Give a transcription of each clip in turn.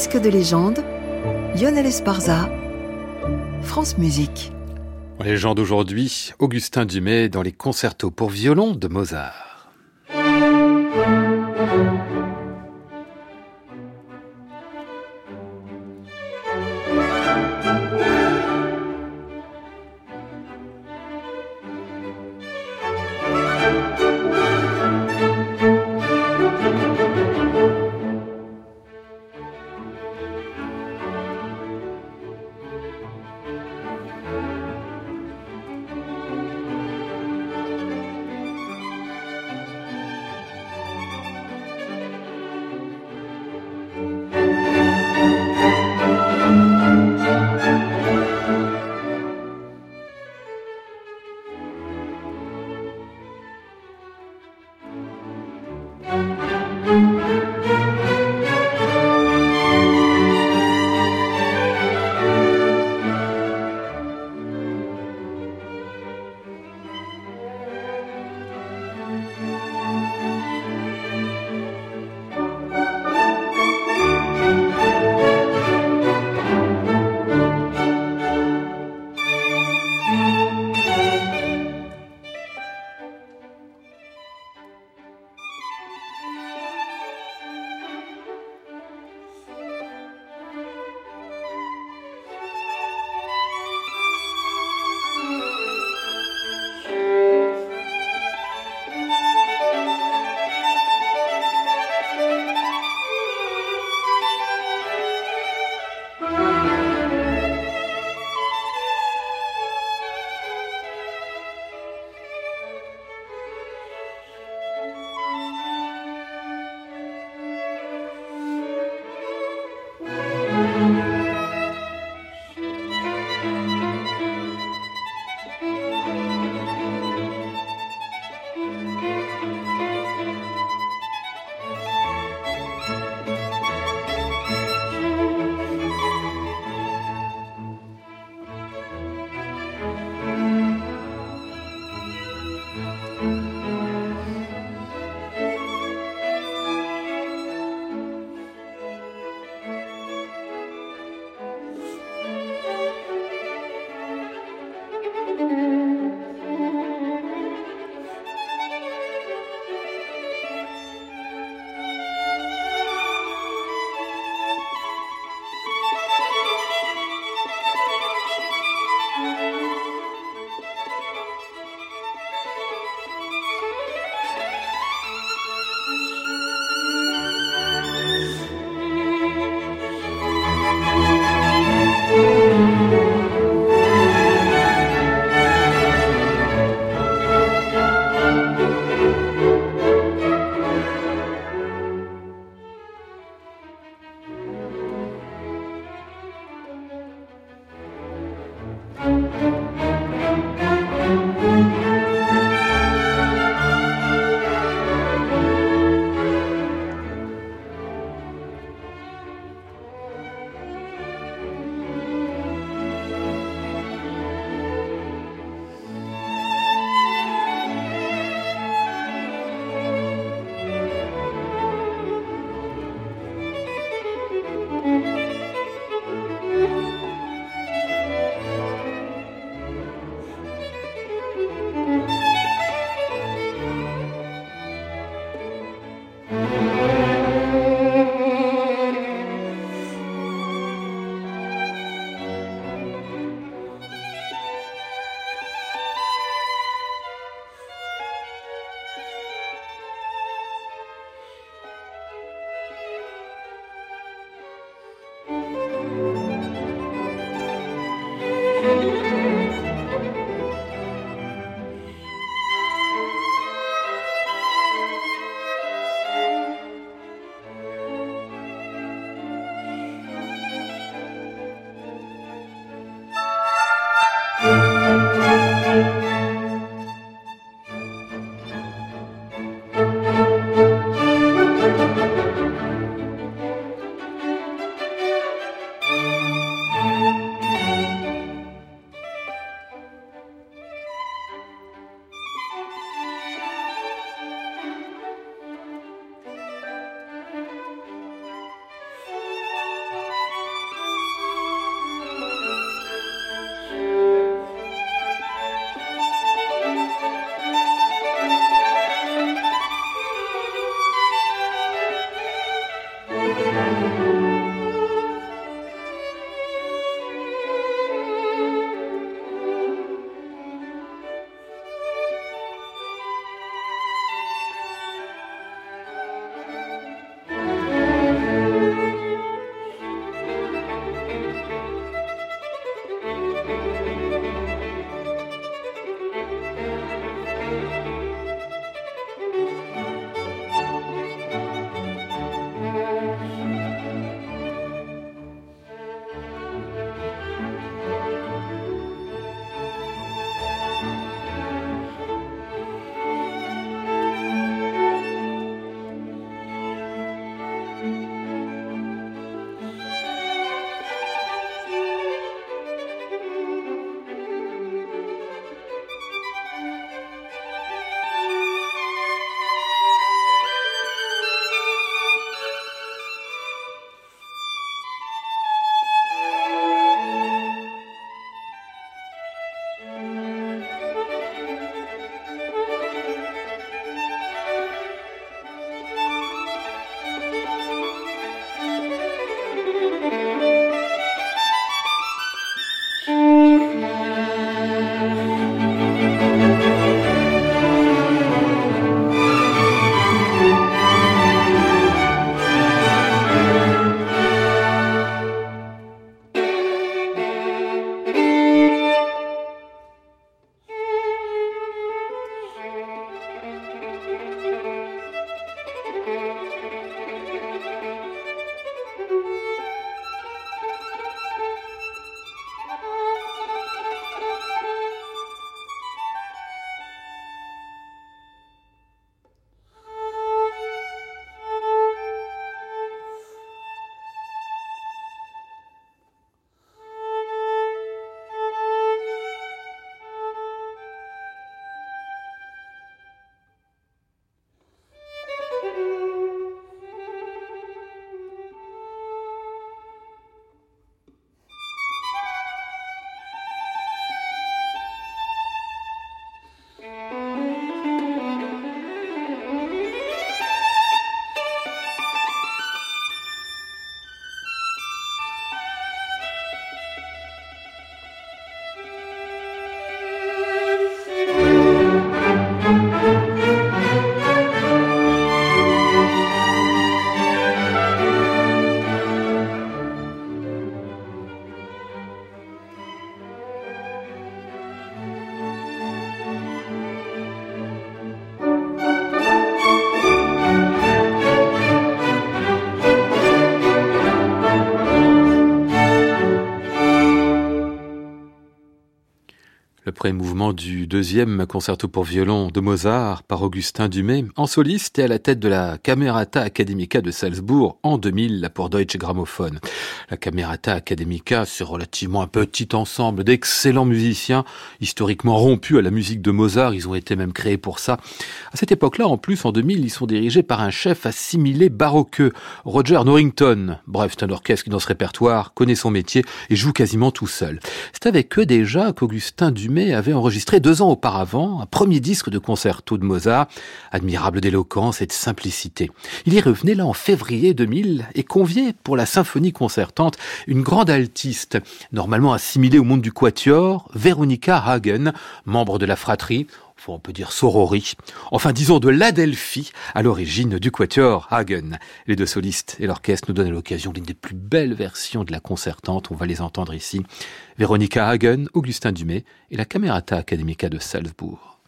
Disque de légende, Lionel Esparza, France Musique. Légende d'aujourd'hui, Augustin Dumay dans les concertos pour violon de Mozart. Premier mouvement du deuxième concerto pour violon de Mozart par Augustin Dumay, en soliste et à la tête de la Camerata Academica de Salzbourg en 2000 pour Deutsche Grammophon. La Camerata Academica, c'est relativement un petit ensemble d'excellents musiciens, historiquement rompus à la musique de Mozart. Ils ont été même créés pour ça. À cette époque-là, en plus, en 2000, ils sont dirigés par un chef assimilé baroqueux, Roger Norrington. Bref, c'est un orchestre qui, dans ce répertoire, connaît son métier et joue quasiment tout seul. C'est avec eux déjà qu'Augustin Dumay avait enregistré deux ans auparavant un premier disque de concerto de Mozart, admirable d'éloquence et de simplicité. Il y revenait là en février 2000 et conviait pour la symphonie concertante une grande altiste, normalement assimilée au monde du quatuor, Veronica Hagen, membre de la fratrie, on peut dire sorori, enfin disons de l'Adelphi, à l'origine du quatuor Hagen. Les deux solistes et l'orchestre nous donnent l'occasion d'une des plus belles versions de la concertante, on va les entendre ici. Véronica Hagen, Augustin Dumay et la Camerata Academica de Salzbourg.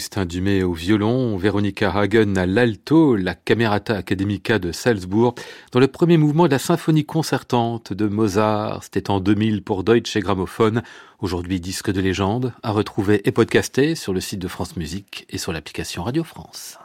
Augustin Dumay au violon, Veronica Hagen à l'alto, la Camerata Academica de Salzbourg, dans le premier mouvement de la symphonie concertante de Mozart. C'était en 2000 pour Deutsche Grammophon, aujourd'hui disque de légende, à retrouver et podcasté sur le site de France Musique et sur l'application Radio France.